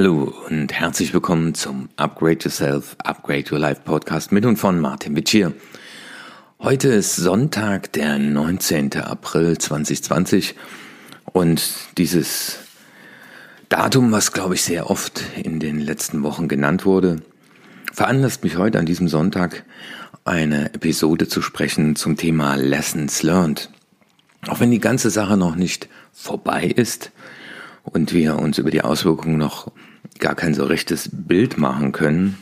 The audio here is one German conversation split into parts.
Hallo und herzlich willkommen zum Upgrade Yourself, Upgrade Your Life Podcast mit und von Martin Witschier. Heute ist Sonntag, der 19. April 2020 und dieses Datum, was glaube ich sehr oft in den letzten Wochen genannt wurde, veranlasst mich heute an diesem Sonntag eine Episode zu sprechen zum Thema Lessons Learned. Auch wenn die ganze Sache noch nicht vorbei ist und wir uns über die Auswirkungen noch gar kein so rechtes Bild machen können,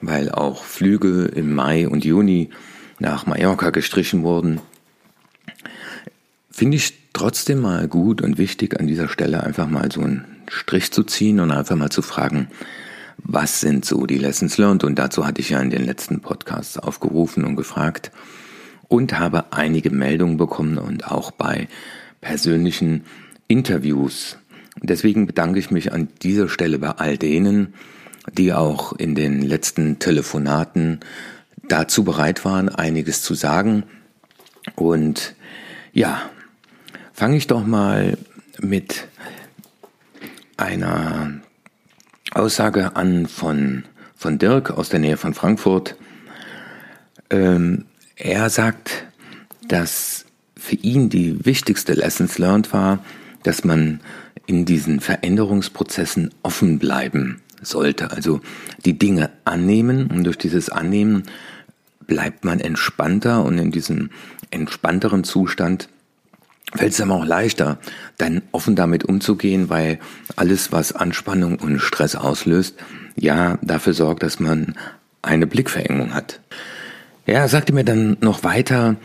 weil auch Flüge im Mai und Juni nach Mallorca gestrichen wurden, finde ich trotzdem mal gut und wichtig an dieser Stelle einfach mal so einen Strich zu ziehen und einfach mal zu fragen, was sind so die Lessons learned? Und dazu hatte ich ja in den letzten Podcasts aufgerufen und gefragt und habe einige Meldungen bekommen und auch bei persönlichen Interviews. Deswegen bedanke ich mich an dieser Stelle bei all denen, die auch in den letzten Telefonaten dazu bereit waren, einiges zu sagen. Und ja, fange ich doch mal mit einer Aussage an von, von Dirk aus der Nähe von Frankfurt. Ähm, er sagt, dass für ihn die wichtigste Lessons learned war, dass man in diesen Veränderungsprozessen offen bleiben sollte. Also die Dinge annehmen und durch dieses Annehmen bleibt man entspannter und in diesem entspannteren Zustand fällt es einem auch leichter, dann offen damit umzugehen, weil alles, was Anspannung und Stress auslöst, ja dafür sorgt, dass man eine Blickverengung hat. Er sagte mir dann noch weiter,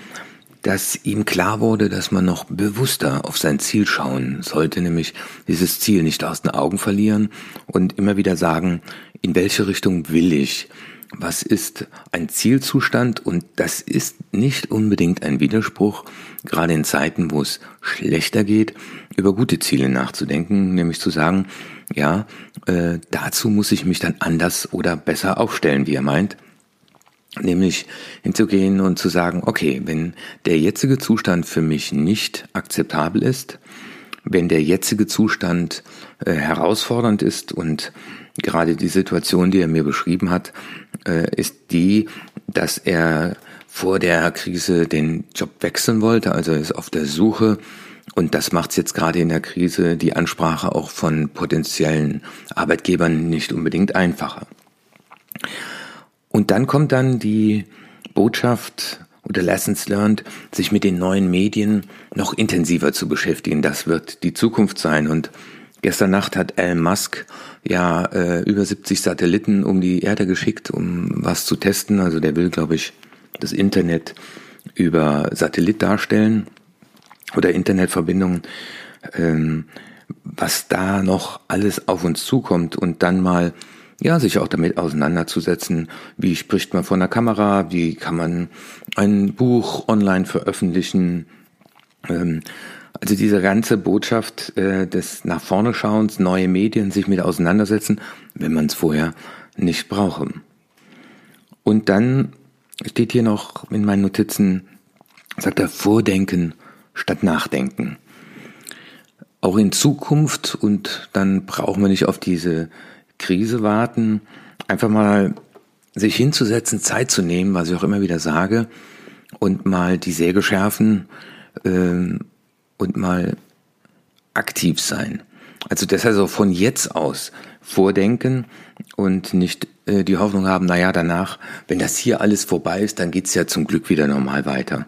dass ihm klar wurde, dass man noch bewusster auf sein Ziel schauen sollte, nämlich dieses Ziel nicht aus den Augen verlieren und immer wieder sagen, in welche Richtung will ich? Was ist ein Zielzustand? Und das ist nicht unbedingt ein Widerspruch, gerade in Zeiten, wo es schlechter geht, über gute Ziele nachzudenken, nämlich zu sagen, ja, äh, dazu muss ich mich dann anders oder besser aufstellen, wie er meint. Nämlich hinzugehen und zu sagen, okay, wenn der jetzige Zustand für mich nicht akzeptabel ist, wenn der jetzige Zustand äh, herausfordernd ist und gerade die Situation, die er mir beschrieben hat, äh, ist die, dass er vor der Krise den Job wechseln wollte, also ist auf der Suche und das macht es jetzt gerade in der Krise die Ansprache auch von potenziellen Arbeitgebern nicht unbedingt einfacher. Und dann kommt dann die Botschaft oder Lessons learned, sich mit den neuen Medien noch intensiver zu beschäftigen. Das wird die Zukunft sein. Und gestern Nacht hat Elon Musk ja äh, über 70 Satelliten um die Erde geschickt, um was zu testen. Also der will, glaube ich, das Internet über Satellit darstellen oder Internetverbindungen. Ähm, was da noch alles auf uns zukommt und dann mal ja, sich auch damit auseinanderzusetzen, wie spricht man vor einer Kamera, wie kann man ein Buch online veröffentlichen. Ähm, also diese ganze Botschaft äh, des nach vorne schauens, neue Medien, sich mit auseinandersetzen, wenn man es vorher nicht brauche. Und dann steht hier noch in meinen Notizen, sagt er, Vordenken statt Nachdenken. Auch in Zukunft und dann brauchen wir nicht auf diese Krise warten, einfach mal sich hinzusetzen, Zeit zu nehmen, was ich auch immer wieder sage, und mal die Säge schärfen ähm, und mal aktiv sein. Also das heißt auch von jetzt aus vordenken und nicht äh, die Hoffnung haben, naja, danach, wenn das hier alles vorbei ist, dann geht's ja zum Glück wieder normal weiter.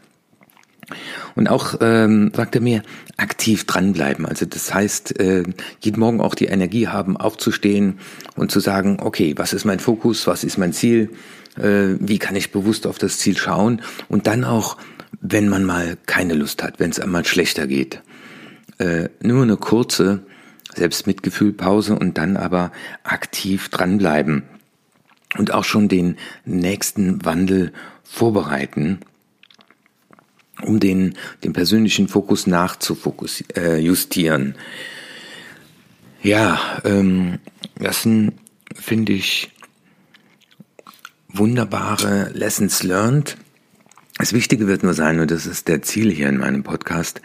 Und auch, ähm, sagt er mir, aktiv dranbleiben. Also das heißt, äh, jeden Morgen auch die Energie haben, aufzustehen und zu sagen, okay, was ist mein Fokus, was ist mein Ziel, äh, wie kann ich bewusst auf das Ziel schauen? Und dann auch, wenn man mal keine Lust hat, wenn es einmal schlechter geht, äh, nur eine kurze Selbstmitgefühlpause und dann aber aktiv dranbleiben. Und auch schon den nächsten Wandel vorbereiten um den, den persönlichen Fokus nachzujustieren. Äh, ja, ähm, das sind, finde ich, wunderbare Lessons learned. Das Wichtige wird nur sein, und das ist der Ziel hier in meinem Podcast,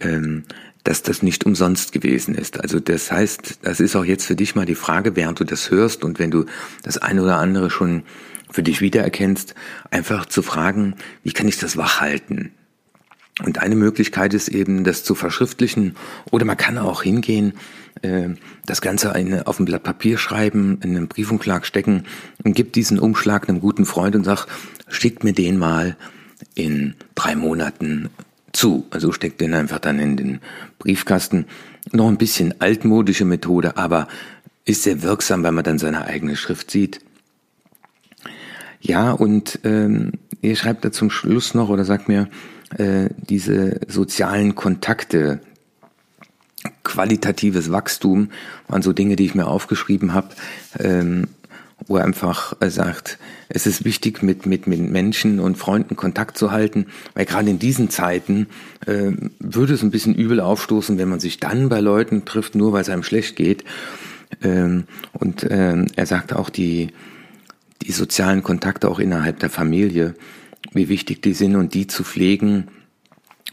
ähm, dass das nicht umsonst gewesen ist. Also das heißt, das ist auch jetzt für dich mal die Frage, während du das hörst und wenn du das eine oder andere schon für dich wiedererkennst, einfach zu fragen, wie kann ich das wach halten? Und eine Möglichkeit ist eben, das zu verschriftlichen. Oder man kann auch hingehen, äh, das Ganze auf ein Blatt Papier schreiben, in einen Briefumschlag stecken und gibt diesen Umschlag einem guten Freund und sagt, schickt mir den mal in drei Monaten zu. Also steckt den einfach dann in den Briefkasten. Noch ein bisschen altmodische Methode, aber ist sehr wirksam, weil man dann seine eigene Schrift sieht. Ja, und ähm, ihr schreibt da zum Schluss noch oder sagt mir, äh, diese sozialen Kontakte, qualitatives Wachstum waren so Dinge, die ich mir aufgeschrieben habe, ähm, wo er einfach äh, sagt, es ist wichtig, mit, mit, mit Menschen und Freunden Kontakt zu halten, weil gerade in diesen Zeiten äh, würde es ein bisschen übel aufstoßen, wenn man sich dann bei Leuten trifft, nur weil es einem schlecht geht. Ähm, und ähm, er sagt auch, die, die sozialen Kontakte auch innerhalb der Familie, wie wichtig die sind und die zu pflegen,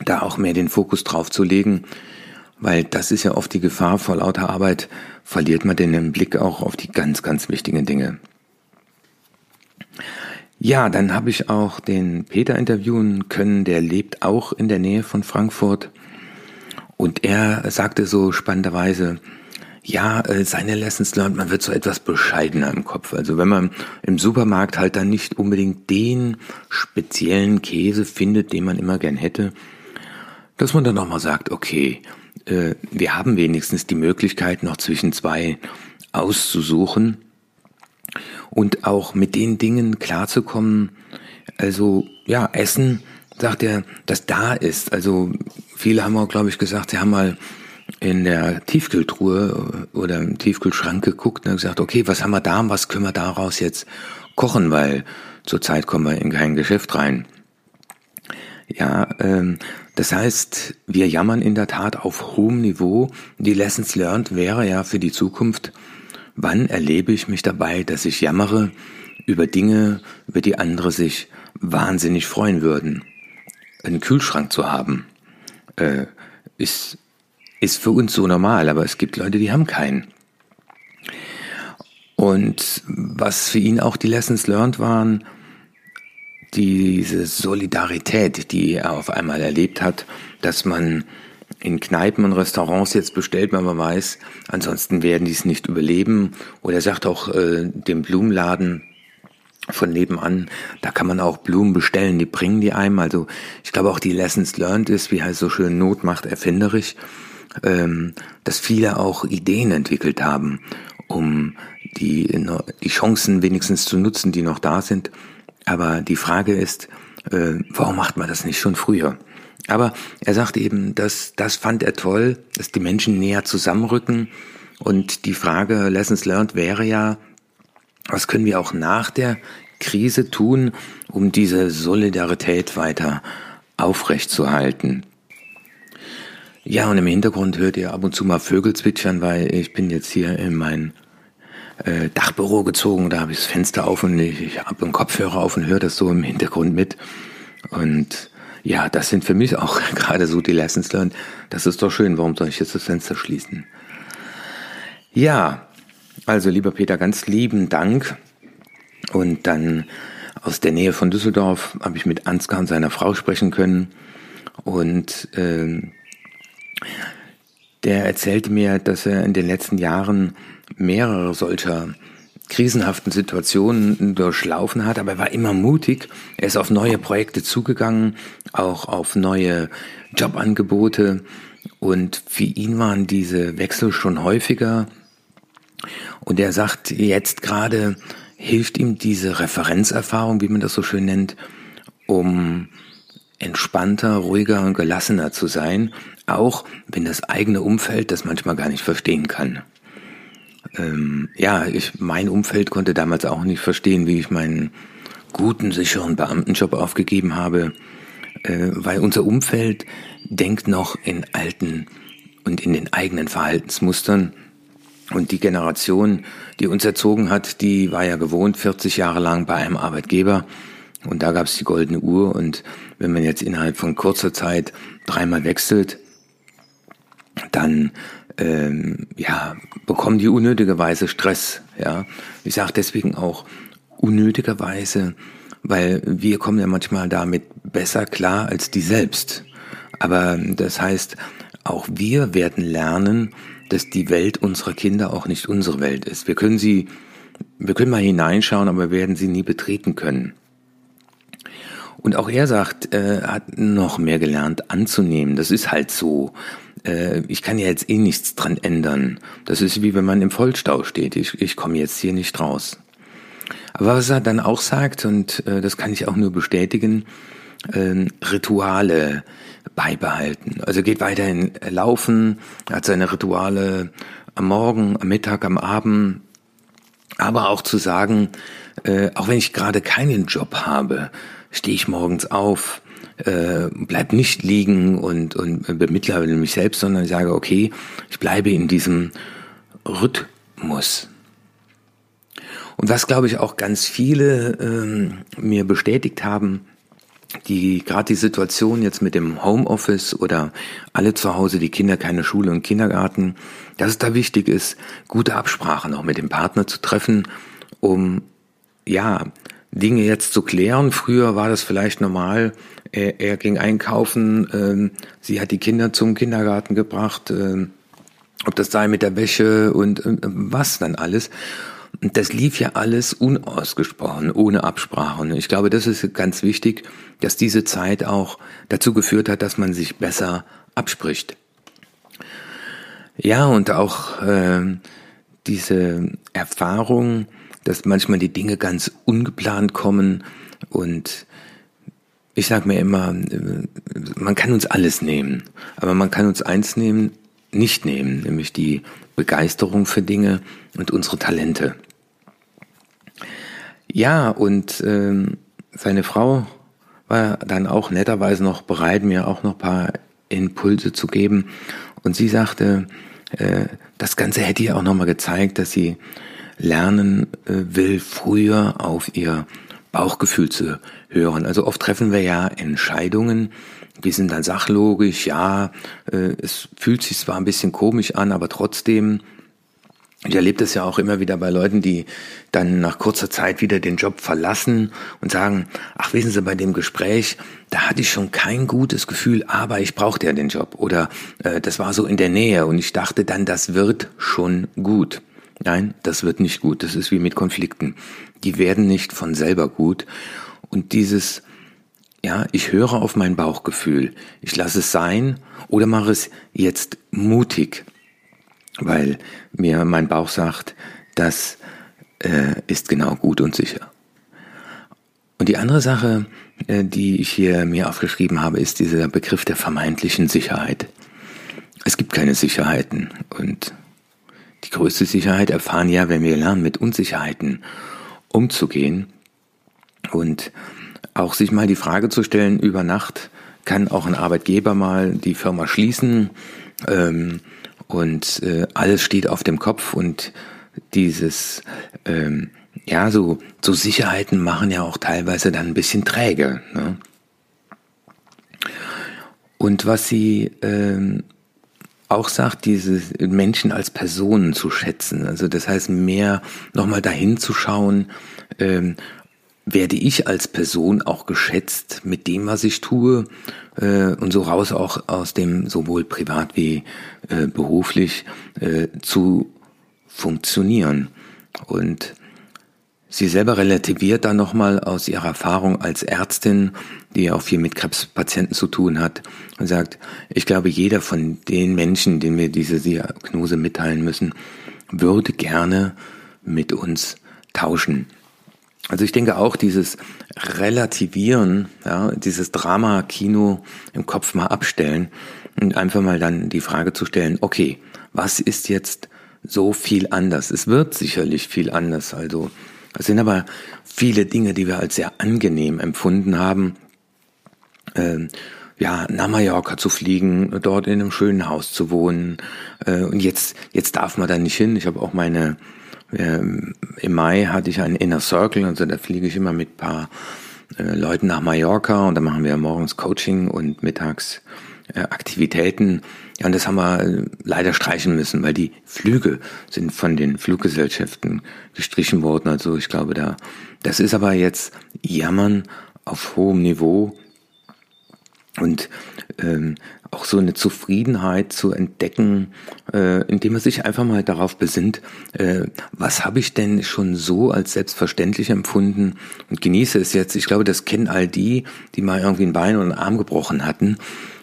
da auch mehr den Fokus drauf zu legen, weil das ist ja oft die Gefahr vor lauter Arbeit, verliert man den Blick auch auf die ganz, ganz wichtigen Dinge. Ja, dann habe ich auch den Peter interviewen können, der lebt auch in der Nähe von Frankfurt. Und er sagte so spannenderweise, ja, äh, seine Lessons learned, man wird so etwas bescheidener im Kopf. Also wenn man im Supermarkt halt dann nicht unbedingt den speziellen Käse findet, den man immer gern hätte, dass man dann nochmal sagt, okay, äh, wir haben wenigstens die Möglichkeit, noch zwischen zwei auszusuchen und auch mit den Dingen klarzukommen. Also ja, Essen, sagt er, das da ist. Also viele haben auch, glaube ich, gesagt, sie haben mal in der Tiefkühltruhe oder im Tiefkühlschrank geguckt und gesagt, okay, was haben wir da was können wir daraus jetzt kochen, weil zurzeit kommen wir in kein Geschäft rein. Ja, ähm, das heißt, wir jammern in der Tat auf hohem Niveau. Die Lessons learned wäre ja für die Zukunft, wann erlebe ich mich dabei, dass ich jammere über Dinge, über die andere sich wahnsinnig freuen würden. Einen Kühlschrank zu haben, äh, ist ist für uns so normal, aber es gibt Leute, die haben keinen. Und was für ihn auch die Lessons learned waren, diese Solidarität, die er auf einmal erlebt hat, dass man in Kneipen und Restaurants jetzt bestellt, wenn man weiß, ansonsten werden die es nicht überleben. Oder er sagt auch äh, dem Blumenladen von nebenan, da kann man auch Blumen bestellen, die bringen die einem. Also ich glaube auch die Lessons learned ist, wie heißt so schön, Not macht erfinderisch ähm, dass viele auch Ideen entwickelt haben, um die, die Chancen wenigstens zu nutzen, die noch da sind. Aber die Frage ist, äh, warum macht man das nicht schon früher? Aber er sagt eben, dass das fand er toll, dass die Menschen näher zusammenrücken. Und die Frage Lessons Learned wäre ja, was können wir auch nach der Krise tun, um diese Solidarität weiter aufrechtzuerhalten? Ja, und im Hintergrund hört ihr ab und zu mal Vögel zwitschern, weil ich bin jetzt hier in mein äh, Dachbüro gezogen, da habe ich das Fenster auf und ich, ich habe einen Kopfhörer auf und höre das so im Hintergrund mit. Und ja, das sind für mich auch gerade so die Lessons learned. Das ist doch schön, warum soll ich jetzt das Fenster schließen? Ja, also lieber Peter, ganz lieben Dank. Und dann aus der Nähe von Düsseldorf habe ich mit Ansgar und seiner Frau sprechen können. Und ähm, der erzählte mir, dass er in den letzten Jahren mehrere solcher krisenhaften Situationen durchlaufen hat, aber er war immer mutig. Er ist auf neue Projekte zugegangen, auch auf neue Jobangebote und für ihn waren diese Wechsel schon häufiger. Und er sagt, jetzt gerade hilft ihm diese Referenzerfahrung, wie man das so schön nennt, um entspannter, ruhiger und gelassener zu sein, auch wenn das eigene Umfeld das manchmal gar nicht verstehen kann. Ähm, ja, ich, mein Umfeld konnte damals auch nicht verstehen, wie ich meinen guten, sicheren Beamtenjob aufgegeben habe, äh, weil unser Umfeld denkt noch in alten und in den eigenen Verhaltensmustern. Und die Generation, die uns erzogen hat, die war ja gewohnt, 40 Jahre lang bei einem Arbeitgeber und da gab es die goldene Uhr. Und wenn man jetzt innerhalb von kurzer Zeit dreimal wechselt, dann ähm, ja, bekommen die unnötigerweise Stress. Ja, ich sage deswegen auch unnötigerweise, weil wir kommen ja manchmal damit besser klar als die selbst. Aber das heißt, auch wir werden lernen, dass die Welt unserer Kinder auch nicht unsere Welt ist. Wir können sie, wir können mal hineinschauen, aber wir werden sie nie betreten können. Und auch er sagt, äh, hat noch mehr gelernt anzunehmen. Das ist halt so. Äh, ich kann ja jetzt eh nichts dran ändern. Das ist wie wenn man im Vollstau steht. Ich, ich komme jetzt hier nicht raus. Aber was er dann auch sagt, und äh, das kann ich auch nur bestätigen, äh, Rituale beibehalten. Also geht weiterhin laufen, hat seine Rituale am Morgen, am Mittag, am Abend, aber auch zu sagen, äh, auch wenn ich gerade keinen Job habe, stehe ich morgens auf, äh, bleib nicht liegen und, und bemitleide mich selbst, sondern ich sage, okay, ich bleibe in diesem Rhythmus. Und was, glaube ich, auch ganz viele ähm, mir bestätigt haben, die gerade die Situation jetzt mit dem Homeoffice oder alle zu Hause, die Kinder keine Schule und Kindergarten, dass es da wichtig ist, gute Absprachen auch mit dem Partner zu treffen, um ja Dinge jetzt zu klären. Früher war das vielleicht normal. Er, er ging einkaufen, ähm, sie hat die Kinder zum Kindergarten gebracht, ähm, ob das sei mit der Wäsche und äh, was dann alles. Und das lief ja alles unausgesprochen, ohne Absprache. Und ich glaube, das ist ganz wichtig, dass diese Zeit auch dazu geführt hat, dass man sich besser abspricht. Ja, und auch äh, diese Erfahrung, dass manchmal die Dinge ganz ungeplant kommen und ich sage mir immer, äh, man kann uns alles nehmen, aber man kann uns eins nehmen, nicht nehmen, nämlich die Begeisterung für Dinge und unsere Talente. Ja, und ähm, seine Frau war dann auch netterweise noch bereit, mir auch noch ein paar Impulse zu geben. Und sie sagte, äh, das Ganze hätte ihr auch nochmal gezeigt, dass sie lernen äh, will, früher auf ihr Bauchgefühl zu hören. Also oft treffen wir ja Entscheidungen, die sind dann sachlogisch, ja, äh, es fühlt sich zwar ein bisschen komisch an, aber trotzdem ich erlebe das ja auch immer wieder bei Leuten, die dann nach kurzer Zeit wieder den Job verlassen und sagen, ach wissen Sie, bei dem Gespräch, da hatte ich schon kein gutes Gefühl, aber ich brauchte ja den Job. Oder äh, das war so in der Nähe und ich dachte dann, das wird schon gut. Nein, das wird nicht gut. Das ist wie mit Konflikten. Die werden nicht von selber gut. Und dieses, ja, ich höre auf mein Bauchgefühl, ich lasse es sein oder mache es jetzt mutig weil mir mein Bauch sagt, das äh, ist genau gut und sicher. Und die andere Sache, äh, die ich hier mir aufgeschrieben habe, ist dieser Begriff der vermeintlichen Sicherheit. Es gibt keine Sicherheiten und die größte Sicherheit erfahren ja, wenn wir lernen, mit Unsicherheiten umzugehen und auch sich mal die Frage zu stellen, über Nacht kann auch ein Arbeitgeber mal die Firma schließen, ähm, und äh, alles steht auf dem Kopf und dieses, ähm, ja, so, so Sicherheiten machen ja auch teilweise dann ein bisschen träge. Ne? Und was sie ähm, auch sagt, diese Menschen als Personen zu schätzen. Also das heißt, mehr nochmal dahin zu schauen, ähm, werde ich als Person auch geschätzt mit dem, was ich tue äh, und so raus auch aus dem sowohl privat wie äh, beruflich äh, zu funktionieren. Und sie selber relativiert dann nochmal aus ihrer Erfahrung als Ärztin, die auch viel mit Krebspatienten zu tun hat, und sagt, ich glaube, jeder von den Menschen, denen wir diese Diagnose mitteilen müssen, würde gerne mit uns tauschen. Also ich denke auch dieses Relativieren, ja, dieses Drama-Kino im Kopf mal abstellen und einfach mal dann die Frage zu stellen, okay, was ist jetzt so viel anders? Es wird sicherlich viel anders. Also es sind aber viele Dinge, die wir als sehr angenehm empfunden haben. Ähm, ja, nach Mallorca zu fliegen, dort in einem schönen Haus zu wohnen. Äh, und jetzt, jetzt darf man da nicht hin. Ich habe auch meine ähm, Im Mai hatte ich einen Inner Circle, also da fliege ich immer mit paar äh, Leuten nach Mallorca und da machen wir morgens Coaching und mittags äh, Aktivitäten. Ja, und das haben wir äh, leider streichen müssen, weil die Flüge sind von den Fluggesellschaften gestrichen worden. Also ich glaube, da, das ist aber jetzt Jammern auf hohem Niveau und ähm, auch so eine Zufriedenheit zu entdecken, äh, indem man sich einfach mal darauf besinnt, äh, was habe ich denn schon so als selbstverständlich empfunden und genieße es jetzt. Ich glaube, das kennen all die, die mal irgendwie ein Bein oder einen Arm gebrochen hatten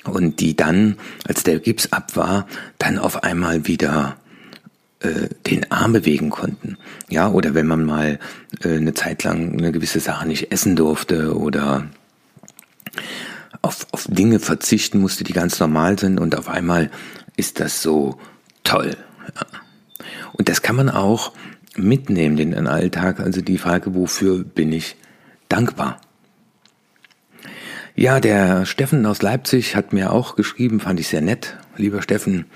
und die dann, als der Gips ab war, dann auf einmal wieder äh, den Arm bewegen konnten. Ja, oder wenn man mal äh, eine Zeit lang eine gewisse Sache nicht essen durfte oder auf, auf Dinge verzichten musste, die ganz normal sind und auf einmal ist das so toll. Ja. Und das kann man auch mitnehmen in den Alltag, also die Frage, wofür bin ich dankbar? Ja, der Steffen aus Leipzig hat mir auch geschrieben, fand ich sehr nett, lieber Steffen.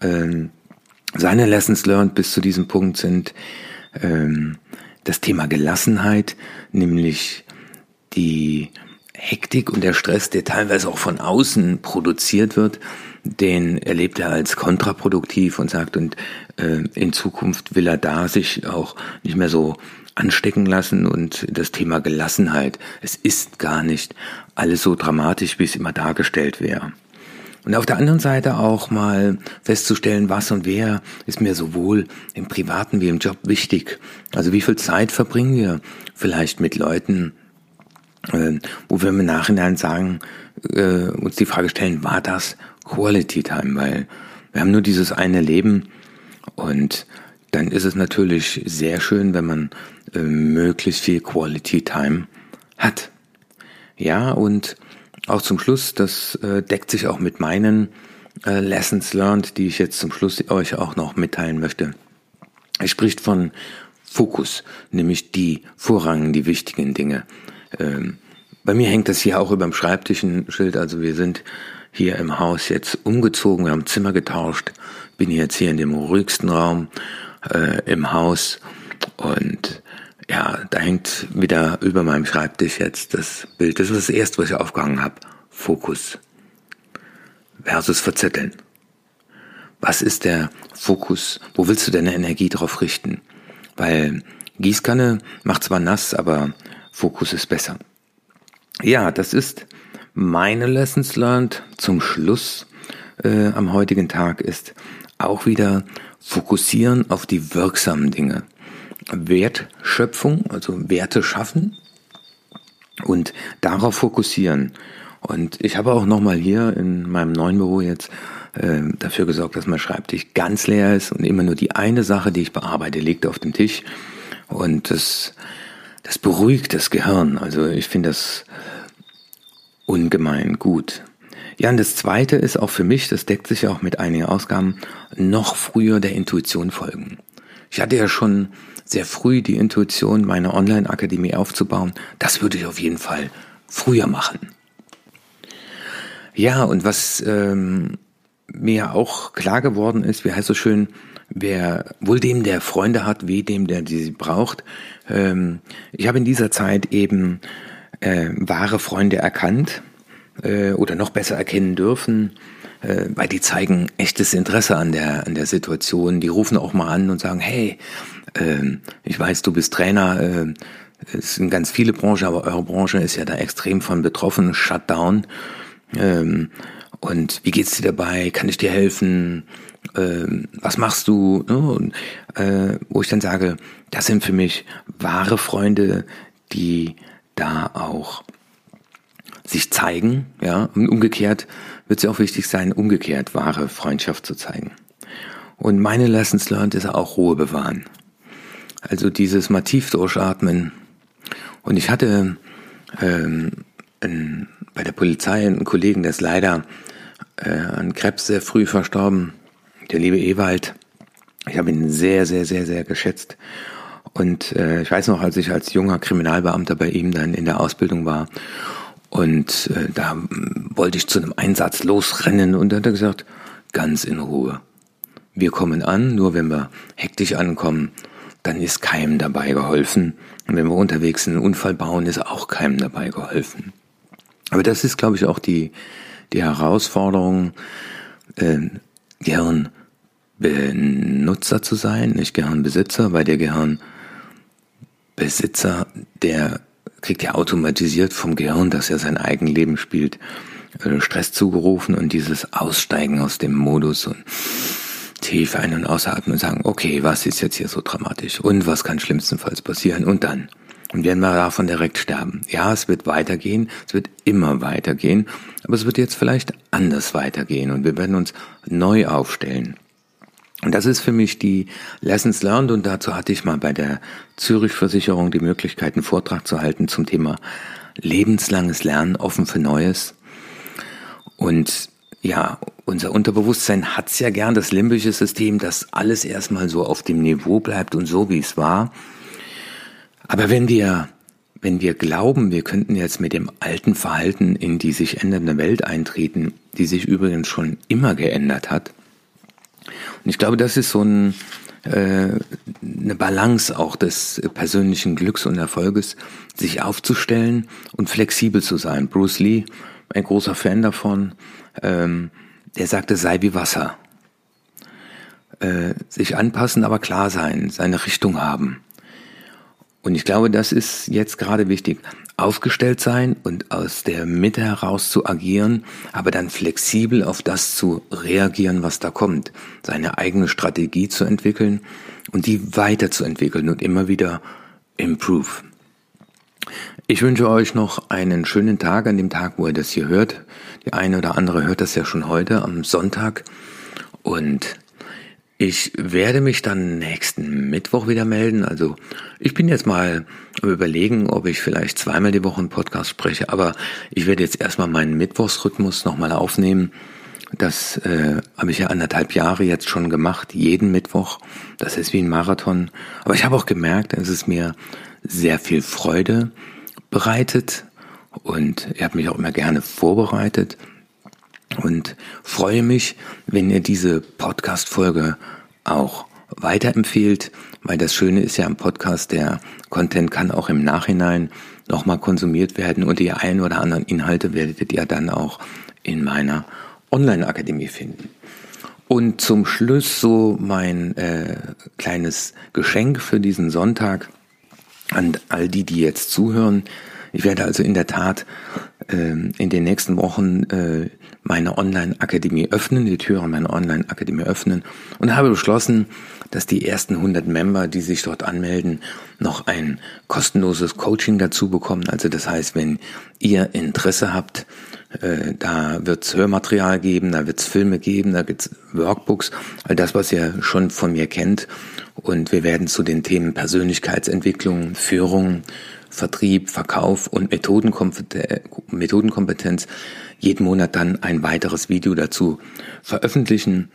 Ähm, seine Lessons learned bis zu diesem Punkt sind ähm, das Thema Gelassenheit, nämlich die Hektik und der Stress, der teilweise auch von außen produziert wird, den erlebt er als kontraproduktiv und sagt, und äh, in Zukunft will er da sich auch nicht mehr so anstecken lassen und das Thema Gelassenheit. Es ist gar nicht alles so dramatisch, wie es immer dargestellt wäre. Und auf der anderen Seite auch mal festzustellen, was und wer ist mir sowohl im Privaten wie im Job wichtig. Also wie viel Zeit verbringen wir vielleicht mit Leuten, äh, wo wir im Nachhinein sagen, äh, uns die Frage stellen, war das Quality Time? Weil wir haben nur dieses eine Leben und dann ist es natürlich sehr schön, wenn man äh, möglichst viel Quality Time hat. Ja, und auch zum Schluss, das äh, deckt sich auch mit meinen äh, Lessons learned, die ich jetzt zum Schluss euch auch noch mitteilen möchte. Er spricht von Fokus, nämlich die vorrangigen, die wichtigen Dinge. Ähm, bei mir hängt das hier auch über dem Schreibtisch ein Schild. Also wir sind hier im Haus jetzt umgezogen, wir haben Zimmer getauscht, bin jetzt hier in dem ruhigsten Raum äh, im Haus und ja, da hängt wieder über meinem Schreibtisch jetzt das Bild. Das ist das erste, was ich aufgehangen habe. Fokus versus Verzetteln. Was ist der Fokus? Wo willst du deine Energie drauf richten? Weil Gießkanne macht zwar nass, aber Fokus ist besser. Ja, das ist meine Lessons learned zum Schluss äh, am heutigen Tag ist auch wieder fokussieren auf die wirksamen Dinge. Wertschöpfung, also Werte schaffen und darauf fokussieren. Und ich habe auch nochmal hier in meinem neuen Büro jetzt äh, dafür gesorgt, dass mein Schreibtisch ganz leer ist und immer nur die eine Sache, die ich bearbeite, liegt auf dem Tisch. Und das das beruhigt das Gehirn. Also ich finde das ungemein gut. Ja, und das Zweite ist auch für mich, das deckt sich auch mit einigen Ausgaben, noch früher der Intuition folgen. Ich hatte ja schon sehr früh die Intuition, meine Online-Akademie aufzubauen. Das würde ich auf jeden Fall früher machen. Ja, und was ähm, mir auch klar geworden ist, wie heißt so schön, wer wohl dem, der Freunde hat, wie dem, der sie braucht. Ähm, ich habe in dieser Zeit eben äh, wahre Freunde erkannt äh, oder noch besser erkennen dürfen, äh, weil die zeigen echtes Interesse an der, an der Situation. Die rufen auch mal an und sagen, hey, ich weiß, du bist Trainer, äh, es sind ganz viele Branchen, aber eure Branche ist ja da extrem von betroffen, Shutdown. Ähm, und wie geht's dir dabei? Kann ich dir helfen? Ähm, was machst du? Ne? Und, äh, wo ich dann sage, das sind für mich wahre Freunde, die da auch sich zeigen, ja, und umgekehrt wird es ja auch wichtig sein, umgekehrt wahre Freundschaft zu zeigen. Und meine Lessons learned ist auch Ruhe bewahren. Also dieses mal durchatmen. Und ich hatte ähm, ein, bei der Polizei einen Kollegen, der ist leider äh, an Krebs sehr früh verstorben, der liebe Ewald. Ich habe ihn sehr, sehr, sehr, sehr geschätzt. Und äh, ich weiß noch, als ich als junger Kriminalbeamter bei ihm dann in der Ausbildung war und äh, da wollte ich zu einem Einsatz losrennen und dann hat er gesagt, ganz in Ruhe. Wir kommen an, nur wenn wir hektisch ankommen, dann ist keinem dabei geholfen. Und wenn wir unterwegs einen Unfall bauen, ist auch keinem dabei geholfen. Aber das ist, glaube ich, auch die, die Herausforderung, äh, Gehirnbenutzer zu sein, nicht Gehirnbesitzer, weil der Gehirnbesitzer, der kriegt ja automatisiert vom Gehirn, dass er sein Eigenleben spielt, äh, Stress zugerufen und dieses Aussteigen aus dem Modus und tief ein- und ausatmen und sagen, okay, was ist jetzt hier so dramatisch und was kann schlimmstenfalls passieren und dann. Und werden wir davon direkt sterben. Ja, es wird weitergehen, es wird immer weitergehen, aber es wird jetzt vielleicht anders weitergehen und wir werden uns neu aufstellen. Und das ist für mich die Lessons Learned und dazu hatte ich mal bei der Zürich Versicherung die Möglichkeit, einen Vortrag zu halten zum Thema lebenslanges Lernen, offen für Neues. Und ja, unser Unterbewusstsein hat's ja gern, das limbische System, dass alles erstmal so auf dem Niveau bleibt und so, wie es war. Aber wenn wir, wenn wir glauben, wir könnten jetzt mit dem alten Verhalten in die sich ändernde Welt eintreten, die sich übrigens schon immer geändert hat, und ich glaube, das ist so ein, äh, eine Balance auch des persönlichen Glücks und Erfolges, sich aufzustellen und flexibel zu sein. Bruce Lee, ein großer Fan davon, ähm, der sagte, sei wie Wasser. Äh, sich anpassen, aber klar sein, seine Richtung haben. Und ich glaube, das ist jetzt gerade wichtig. Aufgestellt sein und aus der Mitte heraus zu agieren, aber dann flexibel auf das zu reagieren, was da kommt. Seine eigene Strategie zu entwickeln und die weiterzuentwickeln und immer wieder improve. Ich wünsche euch noch einen schönen Tag an dem Tag, wo ihr das hier hört. Die eine oder andere hört das ja schon heute am Sonntag. Und ich werde mich dann nächsten Mittwoch wieder melden. Also ich bin jetzt mal überlegen, ob ich vielleicht zweimal die Woche einen Podcast spreche, aber ich werde jetzt erstmal meinen Mittwochsrhythmus nochmal aufnehmen. Das äh, habe ich ja anderthalb Jahre jetzt schon gemacht, jeden Mittwoch. Das ist wie ein Marathon. Aber ich habe auch gemerkt, es mir sehr viel Freude bereitet und ich habe mich auch immer gerne vorbereitet und freue mich, wenn ihr diese Podcast-Folge auch weiterempfehlt, weil das Schöne ist ja am Podcast, der Content kann auch im Nachhinein nochmal konsumiert werden und die ein oder anderen Inhalte werdet ihr dann auch in meiner Online-Akademie finden. Und zum Schluss so mein äh, kleines Geschenk für diesen Sonntag an all die, die jetzt zuhören. Ich werde also in der Tat äh, in den nächsten Wochen äh, meine Online-Akademie öffnen, die Türen meiner Online-Akademie öffnen und habe beschlossen, dass die ersten 100 Member, die sich dort anmelden, noch ein kostenloses Coaching dazu bekommen. Also das heißt, wenn ihr Interesse habt, äh, da wird's Hörmaterial geben, da wird's Filme geben, da gibt's Workbooks, all das, was ihr schon von mir kennt. Und wir werden zu den Themen Persönlichkeitsentwicklung, Führung, Vertrieb, Verkauf und Methodenkompetenz jeden Monat dann ein weiteres Video dazu veröffentlichen.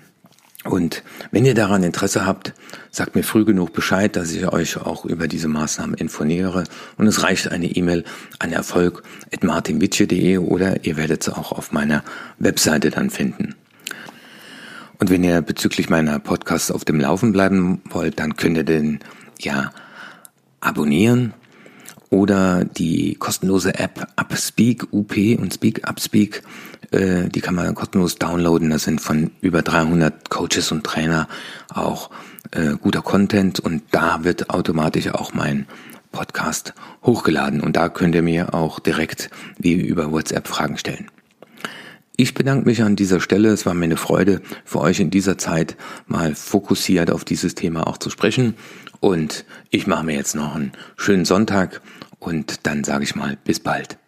Und wenn ihr daran Interesse habt, sagt mir früh genug Bescheid, dass ich euch auch über diese Maßnahmen informiere. Und es reicht eine E-Mail an erfolg.martinwitsche.de oder ihr werdet es auch auf meiner Webseite dann finden. Und wenn ihr bezüglich meiner Podcasts auf dem Laufen bleiben wollt, dann könnt ihr den ja abonnieren oder die kostenlose App Upspeak, UP und Speak, Upspeak, äh, die kann man kostenlos downloaden. Da sind von über 300 Coaches und Trainer auch äh, guter Content und da wird automatisch auch mein Podcast hochgeladen und da könnt ihr mir auch direkt wie über WhatsApp Fragen stellen. Ich bedanke mich an dieser Stelle. Es war mir eine Freude, für euch in dieser Zeit mal fokussiert auf dieses Thema auch zu sprechen. Und ich mache mir jetzt noch einen schönen Sonntag und dann sage ich mal bis bald.